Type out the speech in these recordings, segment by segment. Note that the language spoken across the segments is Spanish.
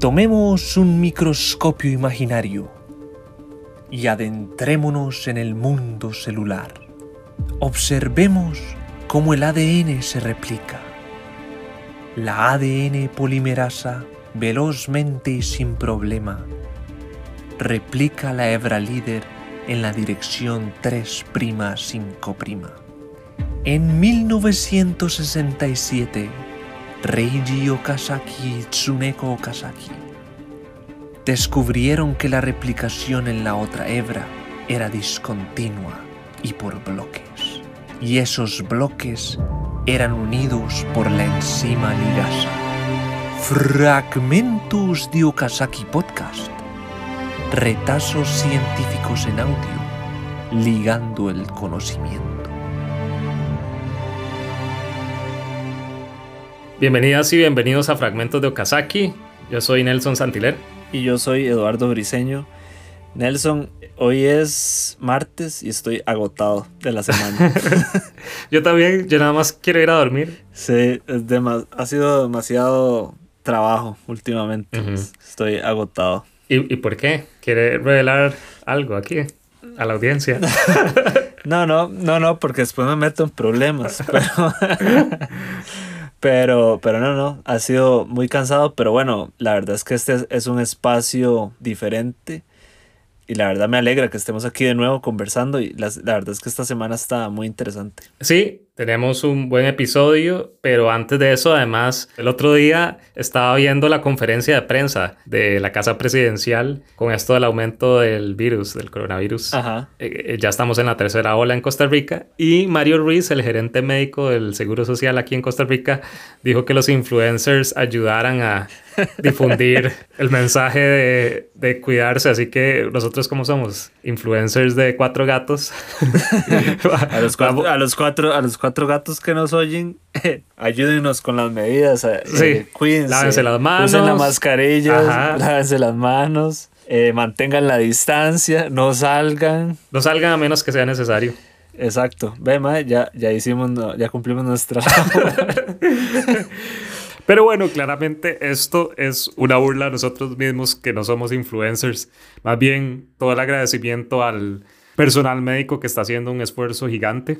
Tomemos un microscopio imaginario y adentrémonos en el mundo celular. Observemos cómo el ADN se replica. La ADN polimerasa velozmente y sin problema replica la hebra líder en la dirección 3' 5'. En 1967, Reiji Okazaki y Tsuneko Okazaki descubrieron que la replicación en la otra hebra era discontinua y por bloques. Y esos bloques eran unidos por la enzima ligasa. Fragmentos de Okazaki Podcast. Retazos científicos en audio, ligando el conocimiento. Bienvenidas y bienvenidos a Fragmentos de Okazaki. Yo soy Nelson Santiler. Y yo soy Eduardo Briseño. Nelson, hoy es martes y estoy agotado de la semana. yo también, yo nada más quiero ir a dormir. Sí, es ha sido demasiado trabajo últimamente. Estoy agotado. ¿Y, ¿Y por qué? ¿Quiere revelar algo aquí a la audiencia? no, no, no, no, porque después me meto en problemas. Pero... Pero, pero no, no, ha sido muy cansado, pero bueno, la verdad es que este es un espacio diferente y la verdad me alegra que estemos aquí de nuevo conversando y la, la verdad es que esta semana está muy interesante. Sí, tenemos un buen episodio, pero antes de eso, además, el otro día estaba viendo la conferencia de prensa de la Casa Presidencial con esto del aumento del virus, del coronavirus. Ajá. Eh, eh, ya estamos en la tercera ola en Costa Rica y Mario Ruiz, el gerente médico del Seguro Social aquí en Costa Rica, dijo que los influencers ayudaran a difundir el mensaje de, de, cuidarse. Así que nosotros, como somos? Influencers de cuatro gatos. a, los cuatro, a, los cuatro, a los cuatro gatos que nos oyen, ayúdenos con las medidas. Eh, sí. cuídense. Lávense las manos. Usen la mascarilla. Lávense las manos. Eh, mantengan la distancia. No salgan. No salgan a menos que sea necesario. Exacto. Ve, ya, ya hicimos, ya cumplimos nuestra Pero bueno, claramente esto es una burla a nosotros mismos que no somos influencers. Más bien todo el agradecimiento al personal médico que está haciendo un esfuerzo gigante.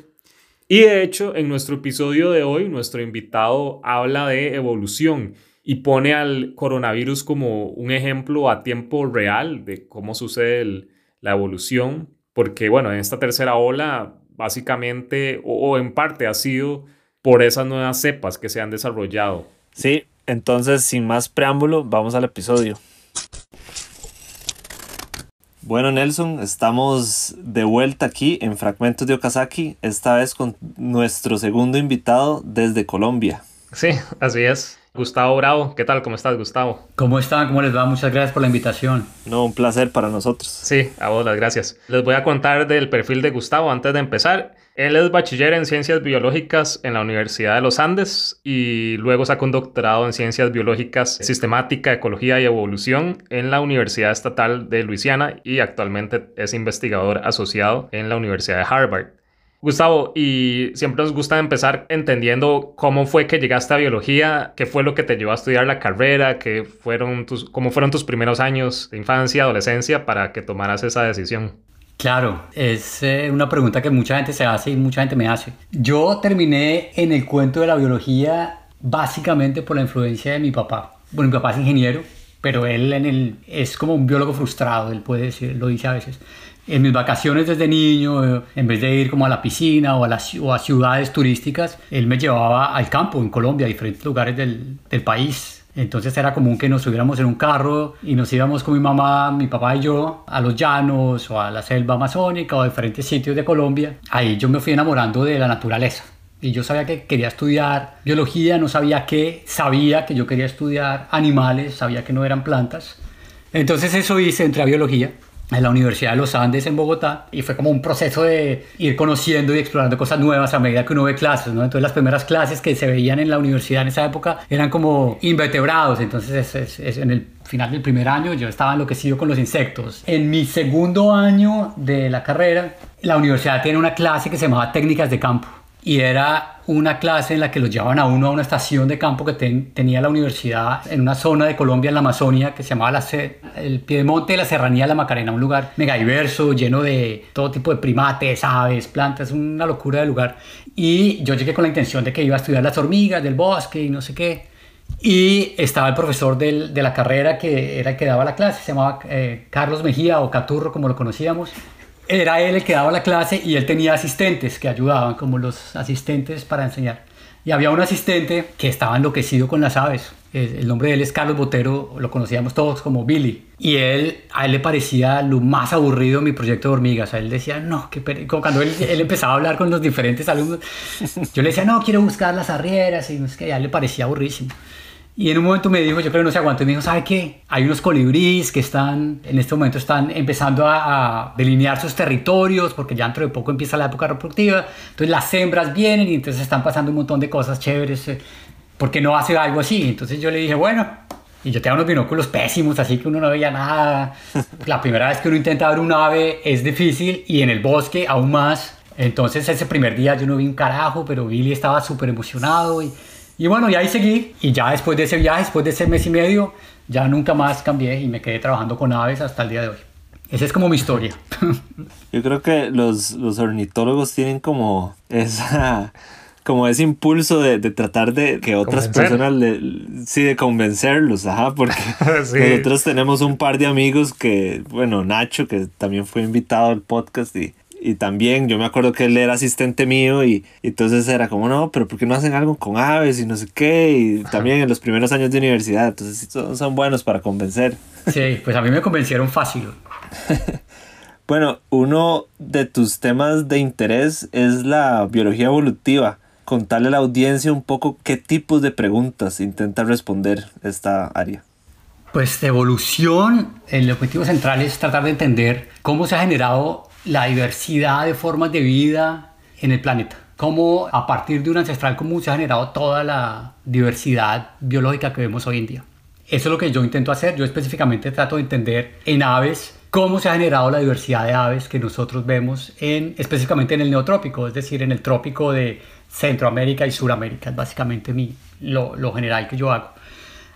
Y de hecho, en nuestro episodio de hoy, nuestro invitado habla de evolución y pone al coronavirus como un ejemplo a tiempo real de cómo sucede la evolución. Porque bueno, en esta tercera ola, básicamente, o en parte ha sido por esas nuevas cepas que se han desarrollado Sí, entonces sin más preámbulo, vamos al episodio. Bueno, Nelson, estamos de vuelta aquí en Fragmentos de Okazaki, esta vez con nuestro segundo invitado desde Colombia. Sí, así es. Gustavo Bravo, ¿qué tal? ¿Cómo estás, Gustavo? ¿Cómo están? ¿Cómo les va? Muchas gracias por la invitación. No, un placer para nosotros. Sí, a vos las gracias. Les voy a contar del perfil de Gustavo antes de empezar. Él es bachiller en ciencias biológicas en la Universidad de los Andes y luego sacó un doctorado en ciencias biológicas, sistemática, ecología y evolución en la Universidad Estatal de Luisiana y actualmente es investigador asociado en la Universidad de Harvard. Gustavo, y siempre nos gusta empezar entendiendo cómo fue que llegaste a biología, qué fue lo que te llevó a estudiar la carrera, qué fueron tus, cómo fueron tus primeros años de infancia, adolescencia para que tomaras esa decisión. Claro, es eh, una pregunta que mucha gente se hace y mucha gente me hace. Yo terminé en el cuento de la biología básicamente por la influencia de mi papá. Bueno, mi papá es ingeniero, pero él en el, es como un biólogo frustrado, él puede decir, lo dice a veces en mis vacaciones desde niño, en vez de ir como a la piscina o a, ciudades turísticas, él me llevaba al campo en Colombia, a diferentes lugares del país. Entonces era común que nos subiéramos en un carro y nos íbamos con mi mamá, mi papá y yo a los llanos o a la selva amazónica o a diferentes sitios de Colombia. Ahí yo me fui enamorando de la naturaleza. Y yo sabía que quería estudiar biología, no sabía qué, sabía que yo quería estudiar animales, sabía que no eran plantas. Entonces eso hice, entré a biología en la Universidad de los Andes en Bogotá y fue como un proceso de ir conociendo y explorando cosas nuevas a medida que uno ve clases, ¿no? Entonces las primeras clases que se veían en la universidad en esa época eran como invertebrados, entonces es, en el final del primer año yo estaba enloquecido con los insectos. En mi segundo año de la carrera, la universidad tiene una clase que se llamaba técnicas de campo y era una clase en la que los llevaban a uno a una estación de campo que tenía la universidad en una zona de Colombia, en la Amazonia, que se llamaba la, el Piedemonte de la Serranía de la Macarena, un lugar mega diverso, lleno de todo tipo de primates, aves, plantas, una locura de lugar. Y yo llegué con la intención de que iba a estudiar las hormigas del bosque y no sé qué. Y estaba el profesor del, de la carrera que era el que daba la clase, se llamaba eh, Carlos Mejía o Caturro, como lo conocíamos era él el que daba la clase y él tenía asistentes que ayudaban, como los asistentes para enseñar. Y había un asistente que estaba enloquecido con las aves. El nombre de él es Carlos Botero, lo conocíamos todos como Billy. Y él, a él le parecía lo más aburrido mi proyecto de hormigas. A él decía, no, que cuando él, él, empezaba a hablar con los diferentes alumnos, yo le decía, no, quiero buscar las arrieras. Y es a él le parecía aburrísimo. Y en un momento me dijo, yo creo que no se aguantó, y me dijo, ¿sabe qué? Hay unos colibríes que están, en este momento están empezando a, delinear sus territorios, porque ya dentro de poco empieza la época reproductiva. Entonces las hembras vienen y entonces están pasando un montón de cosas chéveres. Eh, ¿Por qué no hace algo así? Entonces yo le dije, bueno, y yo tengo unos binóculos pésimos, así que uno no veía nada. La primera vez que uno intenta ver un ave es difícil y en el bosque aún más. Entonces ese primer día yo no vi un carajo, pero Billy estaba súper emocionado y y bueno, y ahí seguí. Y ya después de ese viaje, después de ese mes y medio, ya nunca más cambié y me quedé trabajando con aves hasta el día de hoy. Esa es como mi historia. Yo creo que los, los ornitólogos tienen como esa como ese impulso de, de tratar de que otras personas le, sí de convencerlos ajá porque nosotros tenemos un par de amigos que bueno Nacho que también fue invitado al podcast y y también yo me acuerdo que él era asistente mío y, entonces era como, no, pero ¿por qué no hacen algo con aves y no sé qué? Y también en los primeros años de universidad, entonces son, son buenos para convencer. Sí, pues a mí me convencieron fácil. bueno, uno de tus temas de interés es la biología evolutiva. Contarle a la audiencia un poco qué tipos de preguntas intenta responder esta área. Pues de evolución, el objetivo central es tratar de entender cómo se ha generado la diversidad de formas de vida en el planeta. Cómo a partir de un ancestral común se ha generado toda la diversidad biológica que vemos hoy en día. Eso es lo que yo intento hacer. Yo específicamente trato de entender en aves cómo se ha generado la diversidad de aves que nosotros vemos en, específicamente en el neotrópico, es decir, en el trópico de Centroamérica y Suramérica. Es básicamente mi, lo, lo general que yo hago.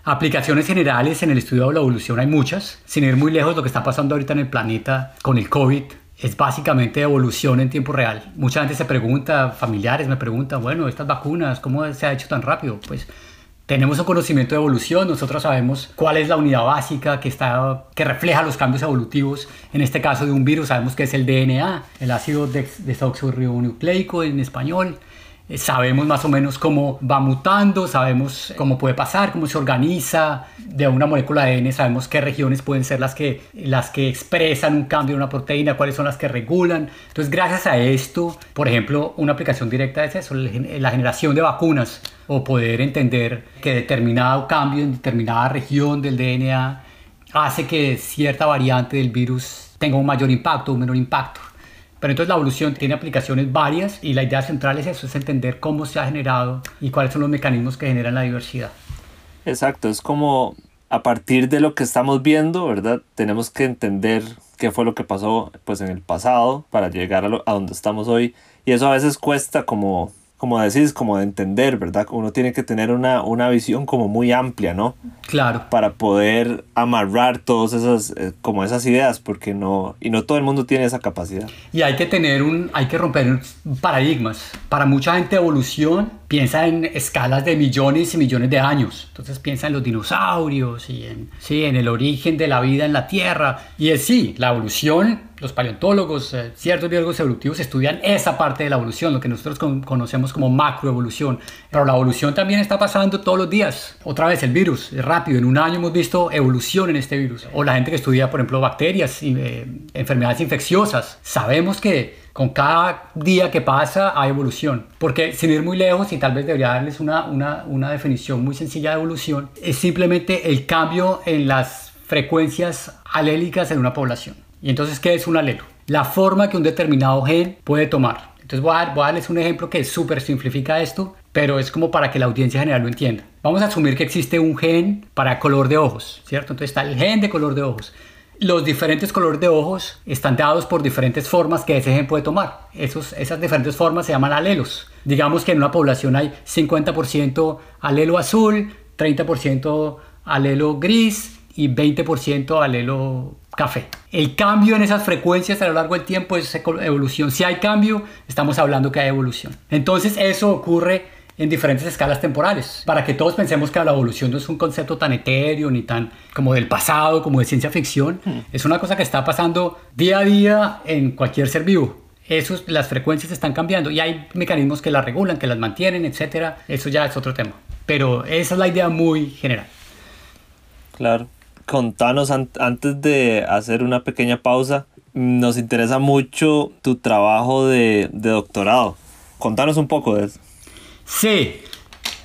Aplicaciones generales en el estudio de la evolución hay muchas, sin ir muy lejos lo que está pasando ahorita en el planeta con el COVID es básicamente evolución en tiempo real. Mucha gente se pregunta, familiares me preguntan, bueno, estas vacunas, ¿cómo se ha hecho tan rápido? Pues tenemos un conocimiento de evolución, nosotros sabemos cuál es la unidad básica que, está, que refleja los cambios evolutivos, en este caso de un virus sabemos que es el DNA, el ácido desoxirribonucleico en español, sabemos más o menos cómo va mutando, sabemos cómo puede pasar, cómo se organiza de una molécula de ADN, sabemos qué regiones pueden ser las que, las que expresan un cambio en una proteína, cuáles son las que regulan. Entonces, gracias a esto, por ejemplo, una aplicación directa es eso, la generación de vacunas o poder entender que determinado cambio en determinada región del DNA hace que cierta variante del virus tenga un mayor impacto o un menor impacto. Pero entonces la evolución tiene aplicaciones varias y la idea central es eso, es entender cómo se ha generado y cuáles son los mecanismos que generan la diversidad. Exacto, es como a partir de lo que estamos viendo, ¿verdad? Tenemos que entender qué fue lo que pasó pues en el pasado para llegar a, a donde estamos hoy y eso a veces cuesta como como decís, como de entender, ¿verdad? Uno tiene que tener una, una visión como muy amplia, ¿no? Claro. Para poder amarrar todas esas, eh, como esas ideas, porque no, y no todo el mundo tiene esa capacidad. Y hay que tener un, hay que romper paradigmas. Para mucha gente evolución piensa en escalas de millones y millones de años. Entonces piensa en los dinosaurios y en, sí, en el origen de la vida en la Tierra. Y es sí, la evolución los paleontólogos, eh, ciertos biólogos evolutivos estudian esa parte de la evolución, lo que nosotros conocemos como macroevolución. Pero la evolución también está pasando todos los días. Otra vez el virus, rápido. En un año hemos visto evolución en este virus. O la gente que estudia, por ejemplo, bacterias y eh, enfermedades infecciosas. Sabemos que con cada día que pasa hay evolución. Porque sin ir muy lejos, y tal vez debería darles una, una, una definición muy sencilla de evolución, es simplemente el cambio en las frecuencias alélicas en una población. Y entonces, ¿qué es un alelo? La forma que un determinado gen puede tomar. Entonces voy a, darles un ejemplo que súper simplifica esto, pero es como para que la audiencia general lo entienda. Vamos a asumir que existe un gen para color de ojos, ¿cierto? Entonces está el gen de color de ojos. Los diferentes colores de ojos están dados por diferentes formas que ese gen puede tomar. Esos, esas diferentes formas se llaman alelos. Digamos que en una población hay 50% alelo azul, 30% alelo gris y 20% alelo café. El cambio en esas frecuencias a lo largo del tiempo es evolución. Si hay cambio, estamos hablando que hay evolución. Entonces eso ocurre en diferentes escalas temporales, para que todos pensemos que la evolución no es un concepto tan etéreo ni tan como del pasado, como de ciencia ficción, hmm. es una cosa que está pasando día a día en cualquier ser vivo. Esos, las frecuencias están cambiando y hay mecanismos que las regulan, que las mantienen, etcétera. Eso ya es otro tema. Pero esa es la idea muy general. Claro. Contanos antes de hacer una pequeña pausa, nos interesa mucho tu trabajo de, de doctorado. Contanos un poco de eso. Sí,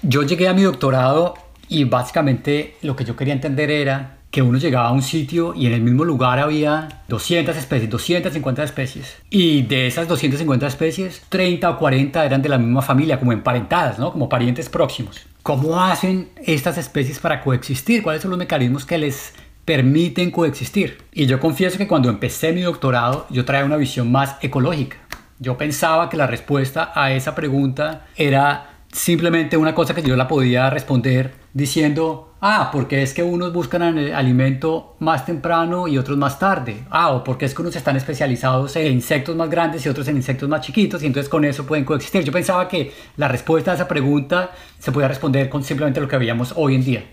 yo llegué a mi doctorado y básicamente lo que yo quería entender era que uno llegaba a un sitio y en el mismo lugar había 200 especies, 250 especies. Y de esas 250 especies, 30 o 40 eran de la misma familia, como emparentadas, ¿no? Como parientes próximos. ¿Cómo hacen estas especies para coexistir? ¿Cuáles son los mecanismos que les permiten coexistir? Y yo confieso que cuando empecé mi doctorado, yo traía una visión más ecológica. Yo pensaba que la respuesta a esa pregunta era simplemente una cosa que yo la podía responder diciendo, ah, porque es que unos buscan el alimento más temprano y otros más tarde. Ah, o porque es que unos están especializados en insectos más grandes y otros en insectos más chiquitos y entonces con eso pueden coexistir. Yo pensaba que la respuesta a esa pregunta se podía responder con simplemente lo que veíamos hoy en día.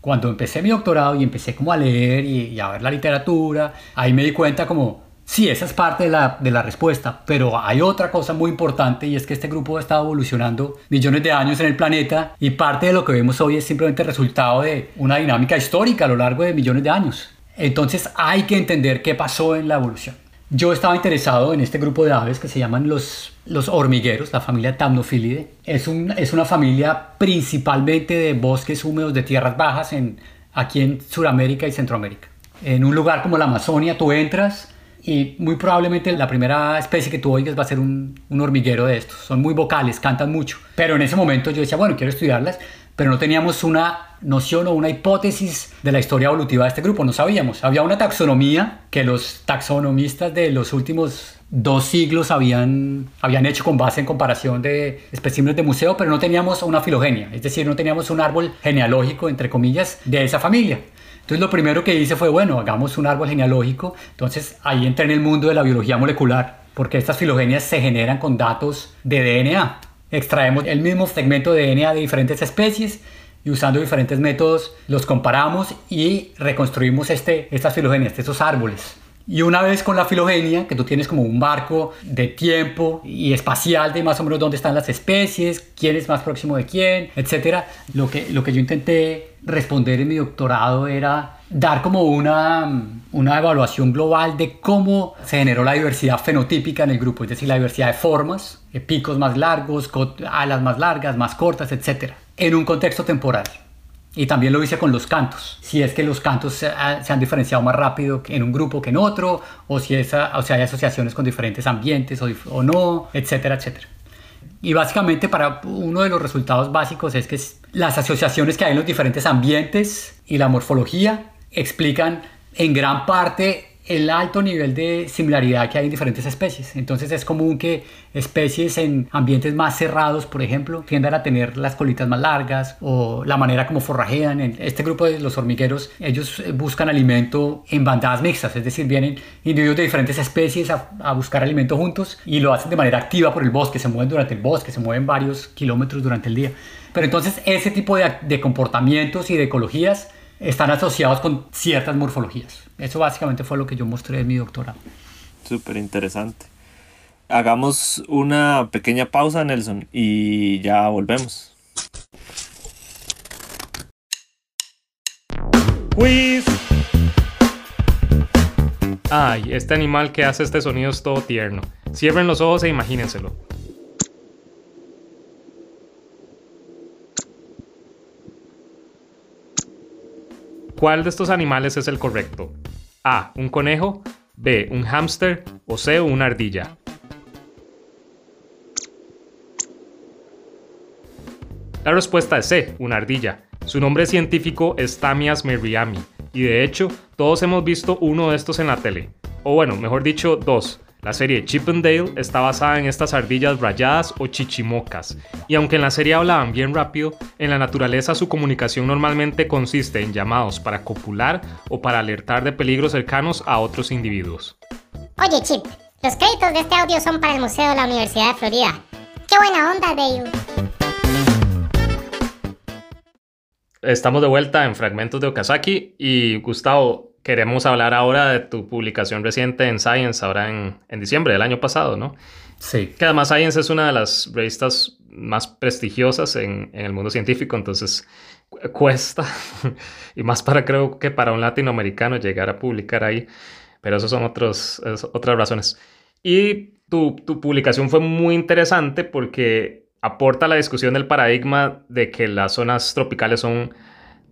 Cuando empecé mi doctorado y empecé como a leer y, y a ver la literatura, ahí me di cuenta como, Sí, esa es parte de la, de la, respuesta, pero hay otra cosa muy importante y es que este grupo ha estado evolucionando millones de años en el planeta y parte de lo que vemos hoy es simplemente resultado de una dinámica histórica a lo largo de millones de años. Entonces hay que entender qué pasó en la evolución. Yo estaba interesado en este grupo de aves que se llaman los, los hormigueros, la familia Thamnophilidae. Es, un, es una familia principalmente de bosques húmedos de tierras bajas en, aquí en Sudamérica y Centroamérica. En un lugar como la Amazonia tú entras y muy probablemente la primera especie que tú oigas va a ser un, un, hormiguero de estos. Son muy vocales, cantan mucho. Pero en ese momento yo decía, bueno, quiero estudiarlas, pero no teníamos una noción o una hipótesis de la historia evolutiva de este grupo, no sabíamos. Había una taxonomía que los taxonomistas de los últimos dos siglos habían, habían hecho con base en comparación de especímenes de museo, pero no teníamos una filogenia, es decir, no teníamos un árbol genealógico, entre comillas, de esa familia. Entonces lo primero que hice fue, bueno, hagamos un árbol genealógico. Entonces ahí entré en el mundo de la biología molecular, porque estas filogenias se generan con datos de DNA. Extraemos el mismo segmento de DNA de diferentes especies y usando diferentes métodos los comparamos y reconstruimos este, estas filogenias, estos árboles. Y una vez con la filogenia, que tú tienes como un marco de tiempo y espacial de más o menos dónde están las especies, quién es más próximo de quién, etcétera, lo que, lo que yo intenté responder en mi doctorado era dar como una, una evaluación global de cómo se generó la diversidad fenotípica en el grupo, es decir, la diversidad de formas, picos más largos, alas más largas, más cortas, etcétera, en un contexto temporal. Y también lo hice con los cantos. Si es que los cantos se, han diferenciado más rápido en un grupo que en otro, o si, esa, o hay asociaciones con diferentes ambientes o, o no, etcétera, etcétera. Y básicamente para uno de los resultados básicos es que las asociaciones que hay en los diferentes ambientes y la morfología explican en gran parte el alto nivel de similaridad que hay en diferentes especies. Entonces es común que especies en ambientes más cerrados, por ejemplo, tiendan a tener las colitas más largas o la manera como forrajean. Este grupo de los hormigueros, ellos buscan alimento en bandadas mixtas, es decir, vienen individuos de diferentes especies a, buscar alimento juntos y lo hacen de manera activa por el bosque, se mueven durante el bosque, se mueven varios kilómetros durante el día. Pero entonces ese tipo de comportamientos y de ecologías están asociados con ciertas morfologías. Eso básicamente fue lo que yo mostré en mi doctorado. Súper interesante. Hagamos una pequeña pausa, Nelson, y ya volvemos. Quiz. Ay, este animal que hace este sonido es todo tierno. Cierren los ojos e imagínenselo. ¿Cuál de estos animales es el correcto? A. Un conejo. B. Un hámster. O C. Una ardilla. La respuesta es C. Una ardilla. Su nombre científico es Tamias merriami Y de hecho, todos hemos visto uno de estos en la tele. O bueno, mejor dicho, dos. La serie Chip and Dale está basada en estas ardillas rayadas o chichimocas, y aunque en la serie hablaban bien rápido, en la naturaleza su comunicación normalmente consiste en llamados para copular o para alertar de peligros cercanos a otros individuos. Oye Chip, los créditos de este audio son para el Museo de la Universidad de Florida. ¡Qué buena onda, Dale! Estamos de vuelta en Fragmentos de Okazaki y Gustavo, queremos hablar ahora de tu publicación reciente en Science, ahora en, en, diciembre del año pasado, ¿no? Sí. Que además Science es una de las revistas más prestigiosas en, en el mundo científico, entonces cuesta, y más para creo que para un latinoamericano llegar a publicar ahí, pero eso son otros, es, otras razones. Y tu, tu publicación fue muy interesante porque aporta la discusión del paradigma de que las zonas tropicales son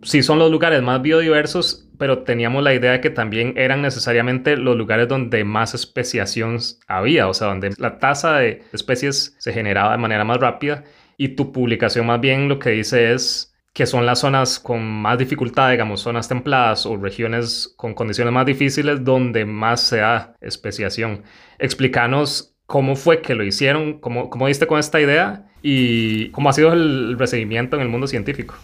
sí son los lugares más biodiversos, pero teníamos la idea de que también eran necesariamente los lugares donde más especiación había, o sea, donde la tasa de especies se generaba de manera más rápida. Y tu publicación más bien lo que dice es que son las zonas con más dificultad, digamos, zonas templadas o regiones con condiciones más difíciles donde más se da especiación. Explícanos cómo fue que lo hicieron, cómo, cómo diste con esta idea y cómo ha sido el recibimiento en el mundo científico.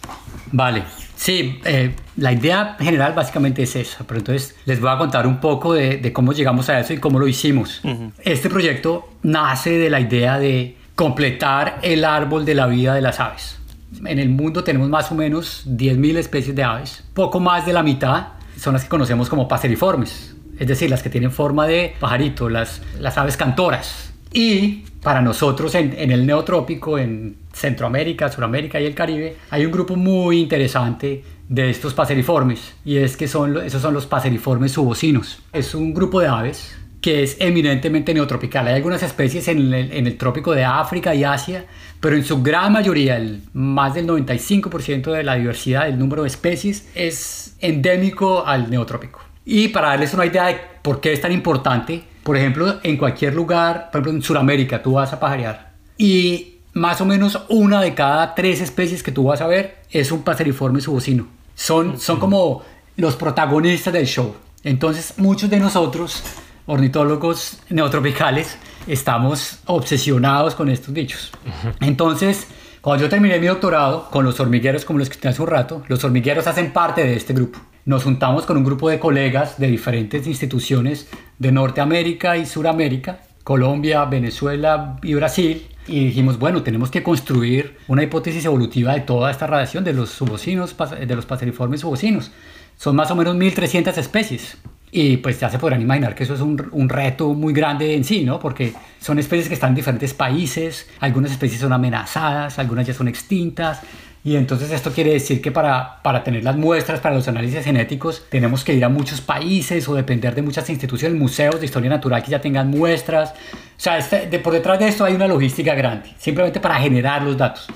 Vale, sí, eh, la idea general básicamente es esa, pero entonces les voy a contar un poco de, de cómo llegamos a eso y cómo lo hicimos. Uh -huh. Este proyecto nace de la idea de completar el árbol de la vida de las aves. En el mundo tenemos más o menos 10.000 especies de aves, poco más de la mitad son las que conocemos como paseriformes, es decir, las que tienen forma de pajarito, las, aves cantoras. Y para nosotros en, el neotrópico, en Centroamérica, Suramérica y el Caribe, hay un grupo muy interesante de estos paseriformes y es que son, esos son los paseriformes subocinos. Es un grupo de aves que es eminentemente neotropical. Hay algunas especies en el, trópico de África y Asia, pero en su gran mayoría, más del 95% de la diversidad, el número de especies, es endémico al neotrópico. Y para darles una idea de por qué es tan importante, por ejemplo, en cualquier lugar, por ejemplo en Sudamérica, tú vas a pajarear y más o menos una de cada tres especies que tú vas a ver es un paseriforme subocino. Son, son como los protagonistas del show. Entonces, muchos de nosotros, ornitólogos neotropicales, estamos obsesionados con estos bichos. Entonces, cuando yo terminé mi doctorado con los hormigueros, como los que te hace un rato, los hormigueros hacen parte de este grupo. Nos juntamos con un grupo de colegas de diferentes instituciones de Norteamérica y Suramérica, Colombia, Venezuela y Brasil, y dijimos, bueno, tenemos que construir una hipótesis evolutiva de toda esta radiación de los subocinos, de los paseriformes subocinos. Son más o menos 1.300 especies. Y pues ya se podrán imaginar que eso es un, un, reto muy grande en sí, ¿no? Porque son especies que están en diferentes países, algunas especies son amenazadas, algunas ya son extintas. Y entonces esto quiere decir que para, para tener las muestras, para los análisis genéticos, tenemos que ir a muchos países o depender de muchas instituciones, museos de historia natural que ya tengan muestras. O sea, este, de, por detrás de esto hay una logística grande, simplemente para generar los datos.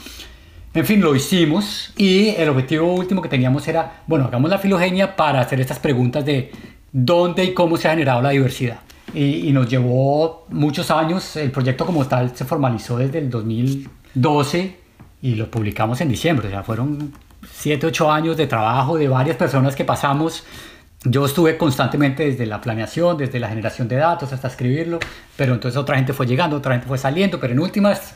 En fin, lo hicimos y el objetivo último que teníamos era, bueno, hagamos la filogenia para hacer estas preguntas de dónde y cómo se ha generado la diversidad. Y, y, nos llevó muchos años, el proyecto como tal se formalizó desde el 2012 y lo publicamos en diciembre, o sea, fueron 7, 8 años de trabajo de varias personas que pasamos. Yo estuve constantemente desde la planeación, desde la generación de datos hasta escribirlo, pero entonces otra gente fue llegando, otra gente fue saliendo, pero en últimas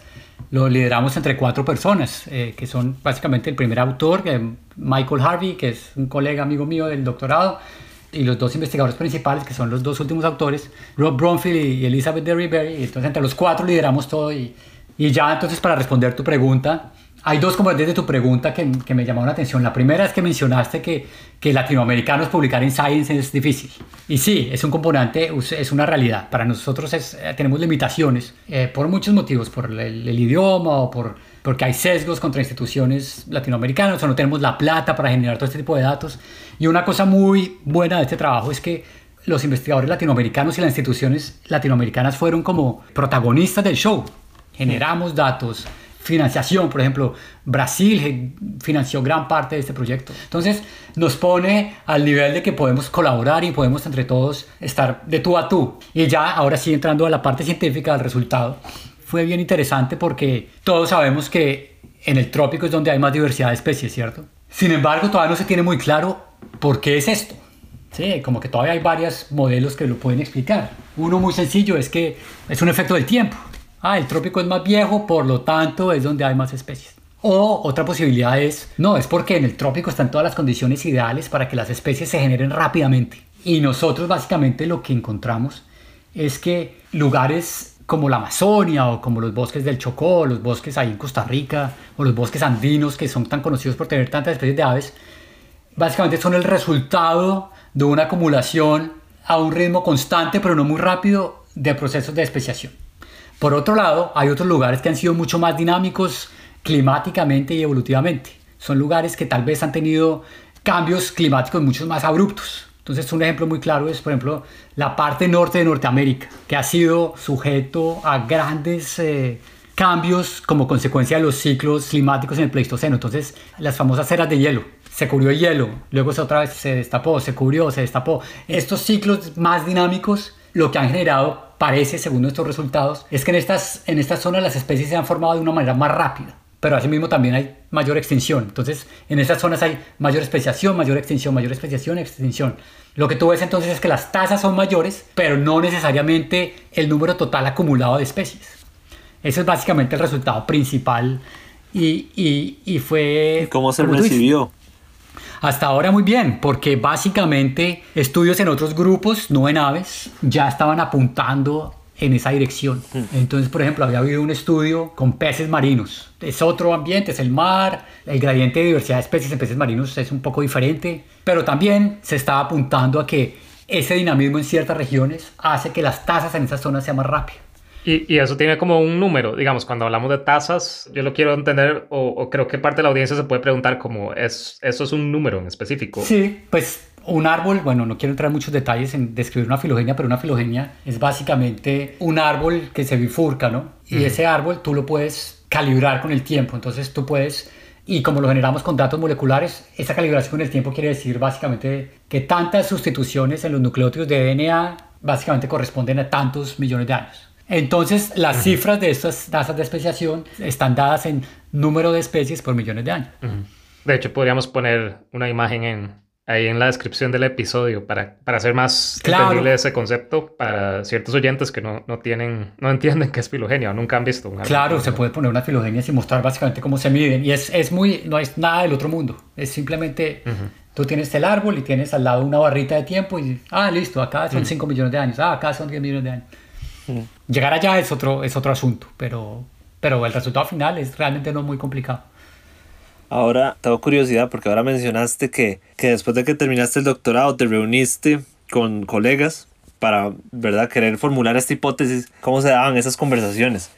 lo lideramos entre cuatro personas, eh, que son básicamente el primer autor, que Michael Harvey, que es un colega amigo mío del doctorado, y los dos investigadores principales, que son los dos últimos autores, Rob Bromfield y Elizabeth Derryberry. Entonces entre los cuatro lideramos todo. Y, y ya entonces para responder tu pregunta, hay dos componentes de tu pregunta que, que, me llamaron la atención. La primera es que mencionaste que, que latinoamericanos publicar en Science es difícil. Y sí, es un componente, es una realidad. Para nosotros es, tenemos limitaciones eh, por muchos motivos, por el, el, idioma o por, porque hay sesgos contra instituciones latinoamericanas o no tenemos la plata para generar todo este tipo de datos. Y una cosa muy buena de este trabajo es que los investigadores latinoamericanos y las instituciones latinoamericanas fueron como protagonistas del show. Generamos datos, financiación, por ejemplo, Brasil financió gran parte de este proyecto. Entonces nos pone al nivel de que podemos colaborar y podemos entre todos estar de tú a tú. Y ya ahora sí entrando a la parte científica del resultado, fue bien interesante porque todos sabemos que en el trópico es donde hay más diversidad de especies, ¿cierto? Sin embargo, todavía no se tiene muy claro ¿por qué es esto? Sí, como que todavía hay varios modelos que lo pueden explicar. Uno muy sencillo es que es un efecto del tiempo. Ah, el trópico es más viejo, por lo tanto es donde hay más especies. O otra posibilidad es, no, es porque en el trópico están todas las condiciones ideales para que las especies se generen rápidamente. Y nosotros básicamente lo que encontramos es que lugares como la Amazonia o como los bosques del Chocó, los bosques ahí en Costa Rica o los bosques andinos que son tan conocidos por tener tantas especies de aves, básicamente son el resultado de una acumulación a un ritmo constante pero no muy rápido de procesos de especiación. Por otro lado, hay otros lugares que han sido mucho más dinámicos climáticamente y evolutivamente. Son lugares que tal vez han tenido cambios climáticos mucho más abruptos. Entonces, un ejemplo muy claro es, por ejemplo, la parte norte de Norteamérica, que ha sido sujeto a grandes eh, cambios como consecuencia de los ciclos climáticos en el Pleistoceno. Entonces, las famosas eras de hielo. Se cubrió el hielo, luego otra vez se destapó, se cubrió, se destapó. Estos ciclos más dinámicos lo que han generado, parece, según nuestros resultados, es que en estas, en estas zonas las especies se han formado de una manera más rápida pero asimismo también hay mayor extinción. Entonces, en estas zonas hay mayor especiación, mayor extinción, mayor especiación, extinción. Lo que tú ves entonces es que las tasas son mayores, pero no necesariamente el número total acumulado de especies. Ese es básicamente el resultado principal y, y, y fue... ¿Cómo se recibió? Hasta ahora muy bien, porque básicamente estudios en otros grupos, no en aves, ya estaban apuntando en esa dirección. Mm. Entonces, por ejemplo, había habido un estudio con peces marinos. Es otro ambiente, es el mar, el gradiente de diversidad de especies en peces marinos es un poco diferente, pero también se estaba apuntando a que ese dinamismo en ciertas regiones hace que las tasas en esas zonas sean más rápidas. Y, eso tiene como un número, digamos, cuando hablamos de tasas, yo lo quiero entender o, creo que parte de la audiencia se puede preguntar como, ¿es, ¿eso es un número en específico? Sí, pues un árbol, bueno, no quiero entrar en muchos detalles en describir una filogenia, pero una filogenia es básicamente un árbol que se bifurca, ¿no? Y ese árbol tú lo puedes calibrar con el tiempo, entonces tú puedes, y como lo generamos con datos moleculares, esa calibración con el tiempo quiere decir básicamente que tantas sustituciones en los nucleótidos de DNA básicamente corresponden a tantos millones de años. Entonces, las cifras de estas tasas de especiación están dadas en número de especies por millones de años. De hecho, podríamos poner una imagen en, ahí en la descripción del episodio para, para hacer más claro. ese concepto para ciertos oyentes que no, no, tienen, no entienden qué es filogenia o nunca han visto un. Claro, se puede poner una filogenia y mostrar básicamente cómo se miden. Y es, es muy, no es nada del otro mundo. Es simplemente, tú tienes el árbol y tienes al lado una barrita de tiempo y, ah, listo, acá son 5 millones de años, ah, acá son 10 millones de años. Llegar allá es otro, es otro asunto, pero, pero el resultado final es realmente no muy complicado. Ahora tengo curiosidad porque ahora mencionaste que, que después de que terminaste el doctorado te reuniste con colegas para, ¿verdad?, querer formular esta hipótesis. ¿Cómo se daban esas conversaciones?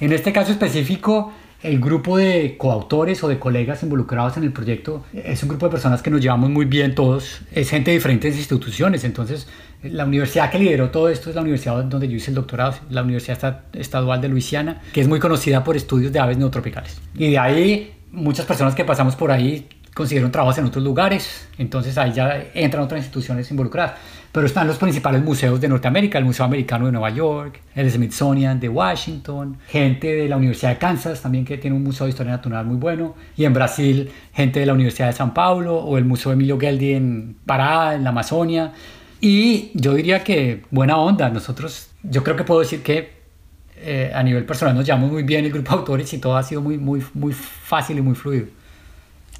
En este caso específico, el grupo de coautores o de colegas involucrados en el proyecto es un grupo de personas que nos llevamos muy bien todos. Es gente de diferentes instituciones. Entonces, la universidad que lideró todo esto es la universidad donde yo hice el doctorado, la Universidad Estadual de Luisiana, que es muy conocida por estudios de aves neotropicales. Y de ahí muchas personas que pasamos por ahí consiguieron trabajos en otros lugares, entonces ahí ya entran otras instituciones involucradas. Pero están los principales museos de Norteamérica, el Museo Americano de Nueva York, el Smithsonian de Washington, gente de la Universidad de Kansas también que tiene un museo de historia natural muy bueno, y en Brasil gente de la Universidad de San Paulo o el Museo Emilio Geldi en Pará, en la Amazonia. Y yo diría que buena onda, nosotros, yo creo que puedo decir que eh, a nivel personal nos llevamos muy bien el grupo de autores y todo ha sido muy, muy, muy fácil y muy fluido.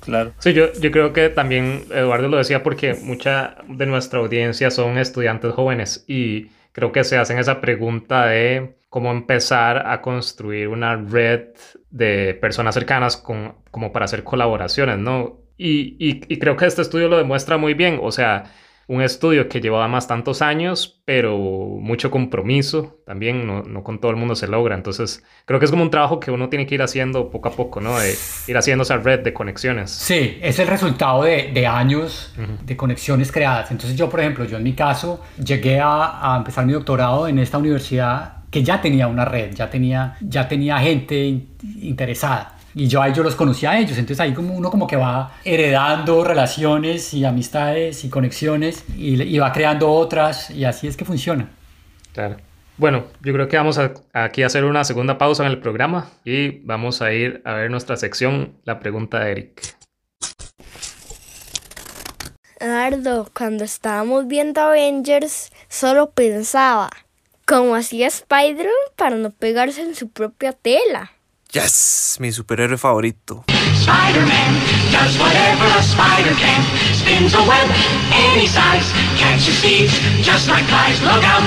Claro. Sí, yo, yo creo que también Eduardo lo decía porque mucha de nuestra audiencia son estudiantes jóvenes y creo que se hacen esa pregunta de cómo empezar a construir una red de personas cercanas como para hacer colaboraciones, ¿no? Y, y, y creo que este estudio lo demuestra muy bien, o sea, un estudio que llevaba más tantos años, pero mucho compromiso también, no, no, con todo el mundo se logra. Entonces, creo que es como un trabajo que uno tiene que ir haciendo poco a poco, ¿no? De ir haciendo esa red de conexiones. Sí, es el resultado de, de años de conexiones creadas. Entonces, yo, por ejemplo, yo en mi caso, llegué a, a empezar mi doctorado en esta universidad que ya tenía una red, ya tenía, ya tenía gente interesada. Y yo ahí yo los conocía a ellos, entonces ahí como uno como que va heredando relaciones y amistades y conexiones y, va creando otras y así es que funciona. Claro. Bueno, yo creo que vamos a, aquí a hacer una segunda pausa en el programa y vamos a ir a ver nuestra sección, la pregunta de Eric. Nardo, cuando estábamos viendo Avengers, solo pensaba, ¿cómo hacía Spider-Man para no pegarse en su propia tela? Yes, mi superhéroe favorito. Spider-Man does whatever a spider can. Spins a web any size. Catches thieves just like flies. Look out,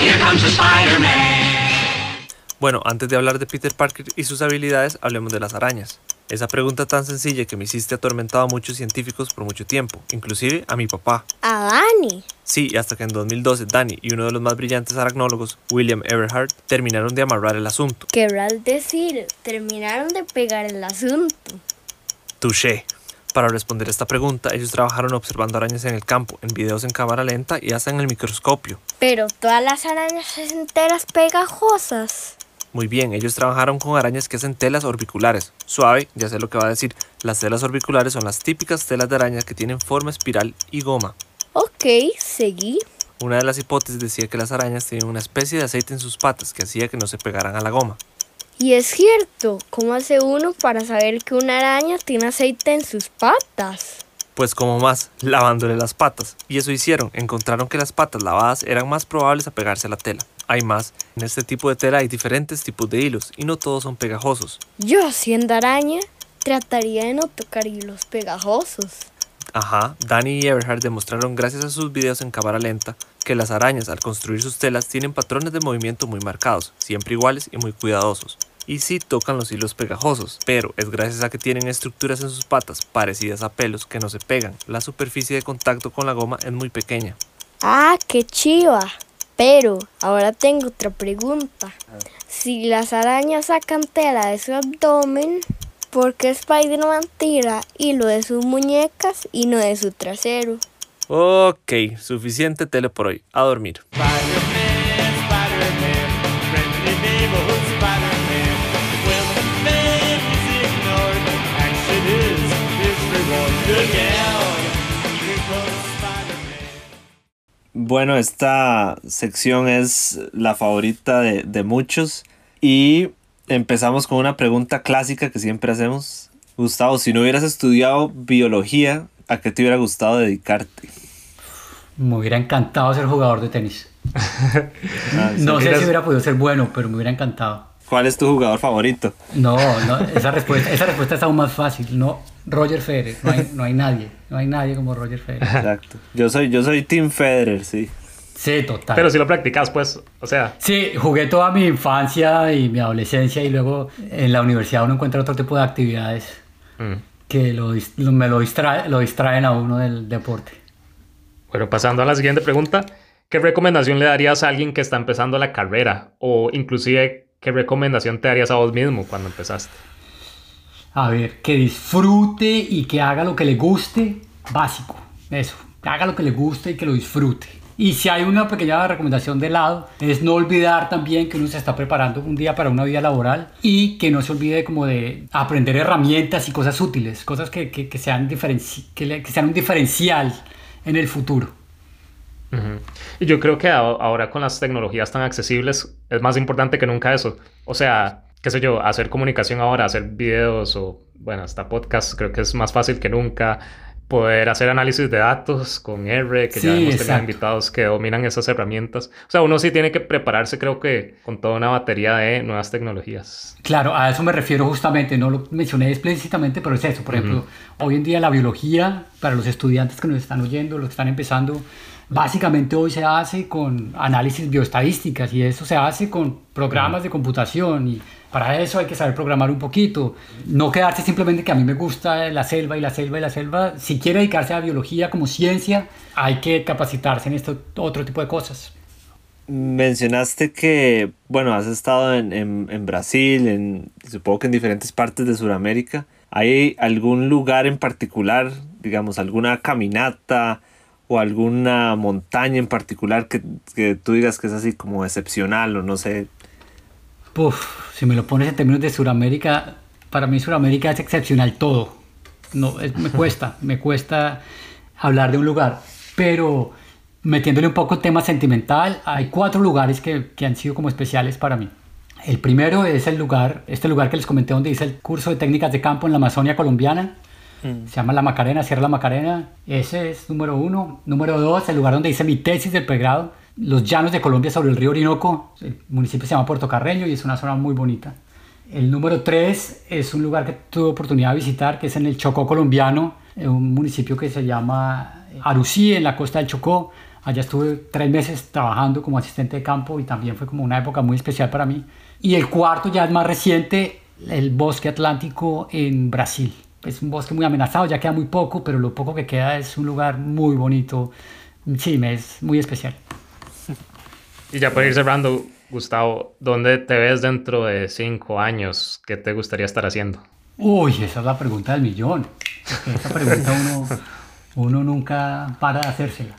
here comes the Spider-Man. Bueno, antes de hablar de Peter Parker y sus habilidades, hablemos de las arañas. Esa pregunta tan sencilla que me hiciste ha atormentado a muchos científicos por mucho tiempo, inclusive a mi papá. A Dani. Sí, hasta que en 2012 Danny y uno de los más brillantes aracnólogos, William Everhart, terminaron de amarrar el asunto. Querrás decir, terminaron de pegar el asunto. Touché. Para responder esta pregunta, ellos trabajaron observando arañas en el campo, en videos en cámara lenta y hasta en el microscopio. Pero todas las arañas enteras pegajosas. Muy bien, ellos trabajaron con arañas que hacen telas orbiculares. Suave, ya sé lo que va a decir. Las telas orbiculares son las típicas telas de araña que tienen forma espiral y goma. Ok, seguí. Una de las hipótesis decía que las arañas tenían una especie de aceite en sus patas que hacía que no se pegaran a la goma. Y es cierto, ¿cómo hace uno para saber que una araña tiene aceite en sus patas? Pues como más, lavándole las patas. Y eso hicieron, encontraron que las patas lavadas eran más probables a pegarse a la tela. Hay más, en este tipo de tela hay diferentes tipos de hilos y no todos son pegajosos. Yo, siendo araña, trataría de no tocar hilos pegajosos. Ajá, Danny y Everhard demostraron gracias a sus videos en cámara lenta que las arañas al construir sus telas tienen patrones de movimiento muy marcados, siempre iguales y muy cuidadosos. Y sí tocan los hilos pegajosos, pero es gracias a que tienen estructuras en sus patas parecidas a pelos que no se pegan. La superficie de contacto con la goma es muy pequeña. Ah, qué chiva. Pero ahora tengo otra pregunta. Si las arañas sacan tela de su abdomen, ¿por qué Spider-Man tira hilo de sus muñecas y no de su trasero? Ok, suficiente tele por hoy. A dormir. Bueno, esta sección es la favorita de, de muchos y empezamos con una pregunta clásica que siempre hacemos. Gustavo, si no hubieras estudiado biología, ¿a qué te hubiera gustado dedicarte? Me hubiera encantado ser jugador de tenis. Ah. No sé eres- si hubiera podido ser bueno, pero me hubiera encantado. ¿Cuál es tu jugador favorito? No, no esa, respuesta, esa respuesta es aún más fácil. No, Roger Federer. No hay, no hay nadie. No hay nadie como Roger Federer. Exacto. Yo soy, yo soy Team Federer, sí. Sí, total. Pero si lo practicas, pues, o sea, Sí, jugué toda mi infancia y mi adolescencia y luego en la universidad uno encuentra otro tipo de actividades mm. que lo, me lo, distrae, lo distraen a uno del deporte. Bueno, pasando a la siguiente pregunta, ¿qué recomendación le darías a alguien que está empezando la carrera? O inclusive, ¿qué recomendación te darías a vos mismo cuando empezaste? A ver, que disfrute y que haga lo que le guste, básico, eso, que haga lo que le guste y que lo disfrute. Y si hay una pequeña recomendación de lado, es no olvidar también que uno se está preparando un día para una vida laboral y que no se olvide como de aprender herramientas y cosas útiles, cosas que, que- que sean, que le- que sean un diferencial en el futuro. Ujú. Y yo creo que ahora con las tecnologías tan accesibles es más importante que nunca eso. O sea, qué sé yo, hacer comunicación ahora, hacer videos o, bueno, hasta podcast, creo que es más fácil que nunca. Poder hacer análisis de datos con R, que ya Sí, hemos tenido exacto. invitados que dominan esas herramientas. O sea, uno sí tiene que prepararse, creo que, con toda una batería de nuevas tecnologías. Claro, a eso me refiero justamente, no lo mencioné explícitamente, pero es eso. Por ejemplo, hoy en día la biología, para los estudiantes que nos están oyendo, los que están empezando, básicamente hoy se hace con análisis bioestadísticas y eso se hace con programas de computación y para eso hay que saber programar un poquito. No quedarse simplemente que a mí me gusta la selva y la selva y la selva. Si quiere dedicarse a biología como ciencia, hay que capacitarse en este otro tipo de cosas. Mencionaste que, bueno, has estado en, en- en Brasil, en, supongo que en diferentes partes de Sudamérica. ¿Hay algún lugar en particular, digamos, alguna caminata o alguna montaña en particular que, que tú digas que es así como excepcional o no sé? Uf, si me lo pones en términos de Sudamérica, para mí Sudamérica es excepcional todo. No, es- me cuesta, me cuesta hablar de un lugar. Pero metiéndole un poco el tema sentimental, hay cuatro lugares que, que han sido como especiales para mí. El primero es el lugar, este lugar que les comenté donde hice el curso de técnicas de campo en la Amazonia colombiana. Se llama La Macarena, Sierra La Macarena. Ese es número uno. Número dos, el lugar donde hice mi tesis de pregrado. Los llanos de Colombia sobre el río Orinoco. El municipio se llama Puerto Carreño y es una zona muy bonita. El número tres es un lugar que tuve oportunidad de visitar, que es en el Chocó colombiano, un municipio que se llama Arucí, en la costa del Chocó. Allá estuve tres meses trabajando como asistente de campo y también fue como una época muy especial para mí. Y el cuarto ya es más reciente, el bosque atlántico en Brasil. Es un bosque muy amenazado, ya queda muy poco, pero lo poco que queda es un lugar muy bonito. Sí, me es muy especial. Y ya para ir cerrando, Gustavo, ¿dónde te ves dentro de cinco años? ¿Qué te gustaría estar haciendo? Uy, esa es la pregunta del millón. Esa pregunta uno, uno nunca para de hacérsela.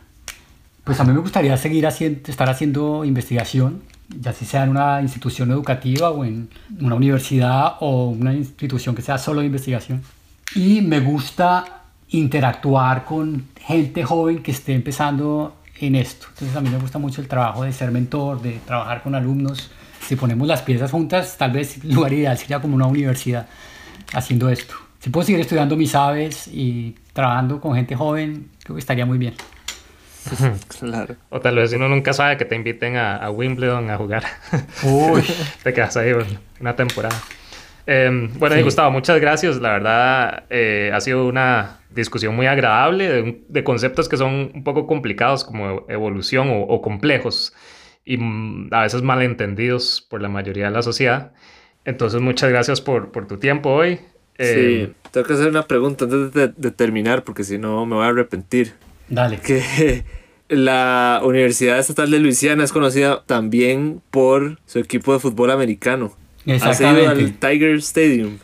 Pues a mí me gustaría seguir haciendo, estar haciendo investigación, ya sea en una institución educativa o en una universidad o una institución que sea solo de investigación. Y me gusta interactuar con gente joven que esté empezando en esto. Entonces a mí me gusta mucho el trabajo de ser mentor, de trabajar con alumnos. Si ponemos las piezas juntas, tal vez el lugar ideal sería como una universidad haciendo esto. Si puedo seguir estudiando mis aves y trabajando con gente joven, creo que estaría muy bien. Claro. O tal vez uno nunca sabe que te inviten a, a Wimbledon a jugar. Uy, te quedas ahí bueno, una temporada. Eh, bueno, Sí. Gustavo, muchas gracias. La verdad, eh, ha sido una discusión muy agradable de, conceptos que son un poco complicados como evolución o, o complejos y mm, a veces malentendidos por la mayoría de la sociedad. Entonces, muchas gracias por, por tu tiempo hoy. Eh, Sí, tengo que hacer una pregunta antes de, de terminar porque si no me voy a arrepentir. dale. Que la Universidad Estatal de Luisiana es conocida también por su equipo de fútbol americano. ¿Has ido al. Tiger Stadium?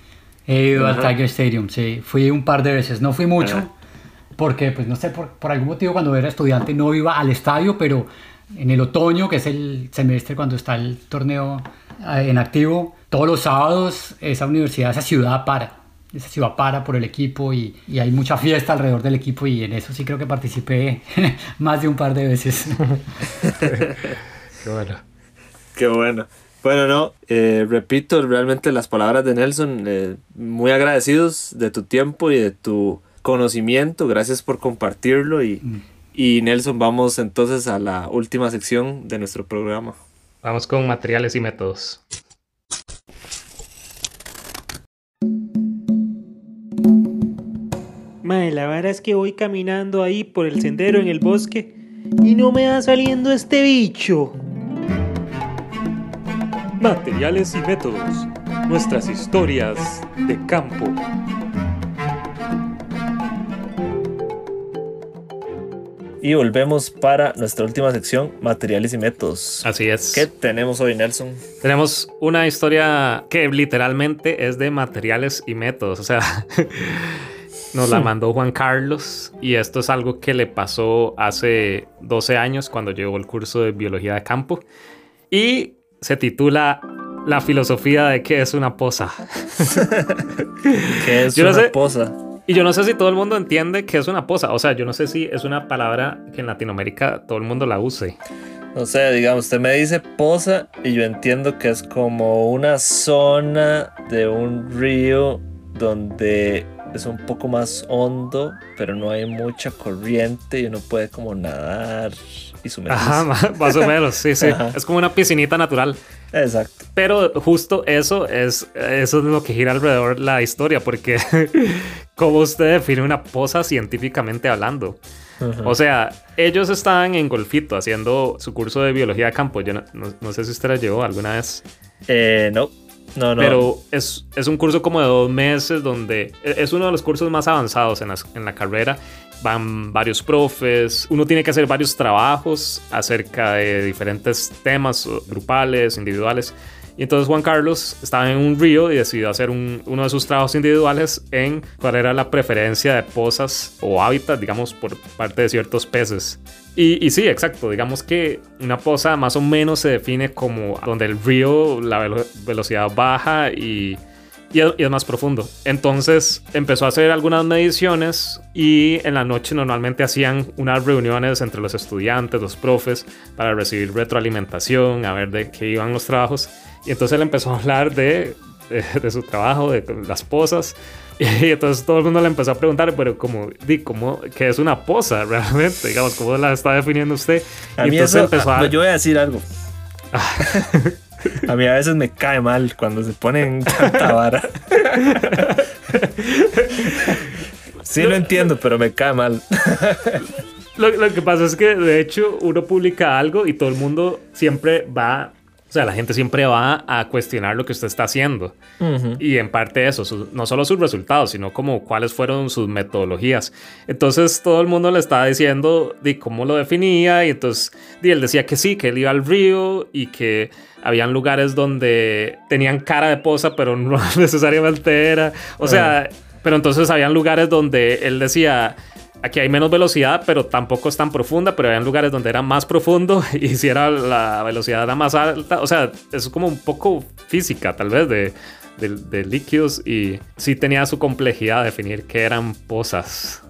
He ido al Ajá. Tiger Stadium, sí. Fui un par de veces. No fui mucho, Ajá. porque, pues no sé, por, por algún motivo cuando era estudiante no iba al estadio, pero en el otoño, que es el semestre cuando está el torneo eh, en activo, todos los sábados esa universidad, esa ciudad para. Esa ciudad para por el equipo y, y hay mucha fiesta alrededor del equipo y en eso sí creo que participé más de un par de veces. qué bueno. Qué bueno. Bueno, no, eh, repito realmente las palabras de Nelson, eh, muy agradecidos de tu tiempo y de tu conocimiento, gracias por compartirlo y, y Nelson, vamos entonces a la última sección de nuestro programa. Vamos con materiales y métodos. Mae, la verdad es que voy caminando ahí por el sendero en el bosque y no me va saliendo este bicho. Materiales y métodos. Nuestras historias de campo. Y volvemos para nuestra última sección, materiales y métodos. Así es. ¿Qué tenemos hoy, Nelson? Tenemos una historia que literalmente es de materiales y métodos. O sea, nos la mandó Juan Carlos y esto es algo que le pasó hace 12 años cuando llegó el curso de biología de campo y se titula La filosofía de qué es una poza. ¿Qué es Yo no una sé. poza? Y yo no sé si todo el mundo entiende qué es una poza. O sea, yo no sé si es una palabra que en Latinoamérica todo el mundo la use. No sé, digamos, usted me dice poza y yo entiendo que es como una zona de un río donde es un poco más hondo, pero no hay mucha corriente y uno puede como nadar y sumergirse. Ajá, más o menos, sí, sí. Ajá. Es como una piscinita natural. Exacto. Pero justo eso es, eso es lo que gira alrededor la historia, porque ¿cómo usted define una poza científicamente hablando? O sea, ellos estaban en Golfito haciendo su curso de biología de campo. Yo no, no- no sé si usted la llevó alguna vez, Eh, no, no, no. pero es, es un curso como de dos meses donde e- es uno de los cursos más avanzados en, las- en la carrera. Van varios profes, uno tiene que hacer varios trabajos acerca de diferentes temas grupales, individuales. Y entonces Juan Carlos estaba en un río y decidió hacer un- uno de sus trabajos individuales en cuál era la preferencia de pozas o hábitat, digamos, por parte de ciertos peces. Y, y sí, exacto, digamos que una poza más o menos se define como donde el río, la velo- velocidad baja y, y es, más profundo. Entonces empezó a hacer algunas mediciones y en la noche normalmente hacían unas reuniones entre los estudiantes, los profes, para recibir retroalimentación, a ver de qué iban los trabajos. Y entonces él empezó a hablar de de, de su trabajo, de las posas. Y entonces todo el mundo le empezó a preguntar, pero como, di, ¿cómo, ¿qué es una posa realmente? Digamos, ¿cómo la está definiendo usted? A y mí entonces eso, empezó a... a- yo voy a decir algo. a mí a veces me cae mal cuando se ponen tanta vara. Sí lo entiendo, pero me cae mal. Lo, lo que pasa es que de hecho uno publica algo y todo el mundo siempre va, o sea, la gente siempre va a cuestionar lo que usted está haciendo. Y en parte eso, su- no solo sus resultados, sino como cuáles fueron sus metodologías. Entonces todo el mundo le estaba diciendo de cómo lo definía y entonces di, él decía que sí, que él iba al río y que habían lugares donde tenían cara de poza, pero no necesariamente era. O sea, pero entonces habían lugares donde él decía... Aquí hay menos velocidad, pero tampoco es tan profunda, pero había lugares donde era más profundo y si era la velocidad era más alta. O sea, es como un poco física, tal vez, de, de, de líquidos y sí tenía su complejidad definir qué eran pozas.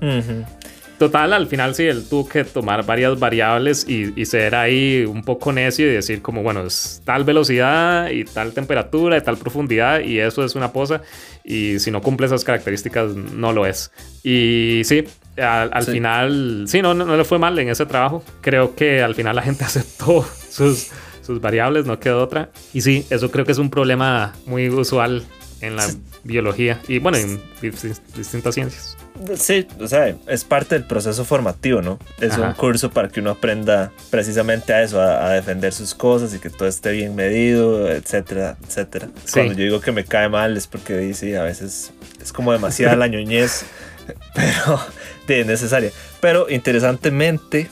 Total, al final sí, él tuvo que tomar varias variables y, y ser ahí un poco necio y decir como, bueno, es tal velocidad y tal temperatura y tal profundidad y eso es una poza y si no cumple esas características no lo es. Y sí, al, al Sí. final, sí, no, no, no le fue mal en ese trabajo. Creo que al final la gente aceptó sus, sus variables, no quedó otra. Y sí, eso creo que es un problema muy usual en la biología y bueno, en dis- distintas ciencias. Sí, o sea, es parte del proceso formativo, ¿no? Es Ajá. un curso para que uno aprenda precisamente a eso, a, a defender sus cosas y que todo esté bien medido, etcétera, etcétera. Sí. Cuando yo digo que me cae mal es porque dice, a veces es como demasiada la ñoñez, pero de necesaria. Pero interesantemente,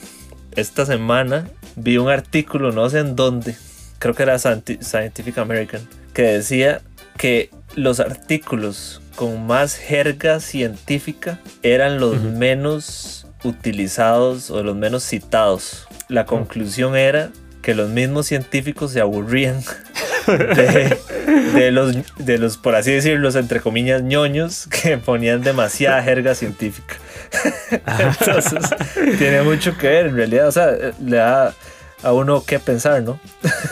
esta semana vi un artículo, no sé en dónde, creo que era Scienti- Scientific American, que decía que los artículos con más jerga científica eran los menos utilizados o los menos citados. La conclusión era que los mismos científicos se aburrían de, de los, de los, por así decirlo, entre comillas, ñoños que ponían demasiada jerga científica. Entonces, tiene mucho que ver en realidad. O sea, le da a uno que pensar, ¿no?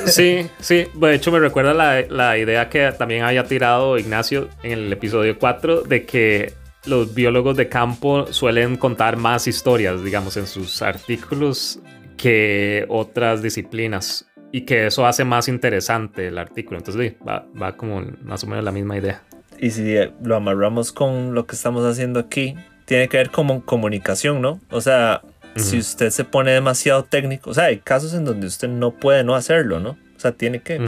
Sí, sí. De hecho, me recuerda la, la idea que también había tirado Ignacio en el episodio 4 de que los biólogos de campo suelen contar más historias, digamos, en sus artículos que otras disciplinas y que eso hace más interesante el artículo. Entonces, sí, va, va como más o menos la misma idea. Y si eh, lo amarramos con lo que estamos haciendo aquí, tiene que ver con comunicación, ¿no? O sea, si usted se pone demasiado técnico, o sea, hay casos en donde usted no puede no hacerlo, ¿no? O sea, tiene que.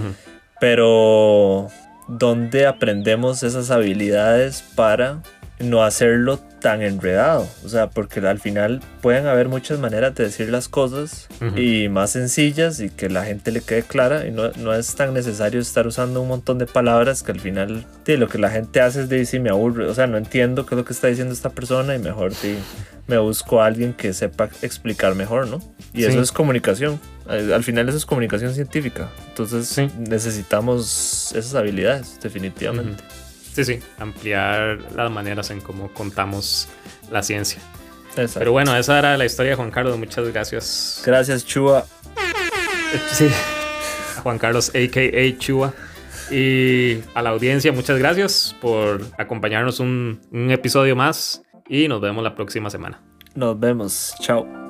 Pero, ¿dónde aprendemos esas habilidades para no hacerlo tan enredado? O sea, porque al final pueden haber muchas maneras de decir las cosas y más sencillas y que la gente le quede clara y no, no es tan necesario estar usando un montón de palabras que al final sí, lo que la gente hace es decir me aburre, o sea, no entiendo qué es lo que está diciendo esta persona y mejor sí, me busco a alguien que sepa explicar mejor, ¿no? Y Sí. eso es comunicación. Al al final eso es comunicación científica. Entonces Sí. necesitamos esas habilidades, definitivamente. Sí, sí, ampliar las maneras en cómo contamos la ciencia. Exacto. Pero bueno, esa era la historia de Juan Carlos. Muchas gracias. Gracias, Chua. Sí. A Juan Carlos, a.k.a. Chua. Y a la audiencia, muchas gracias por acompañarnos un, un episodio más. Y nos vemos la próxima semana. Nos vemos. Chao.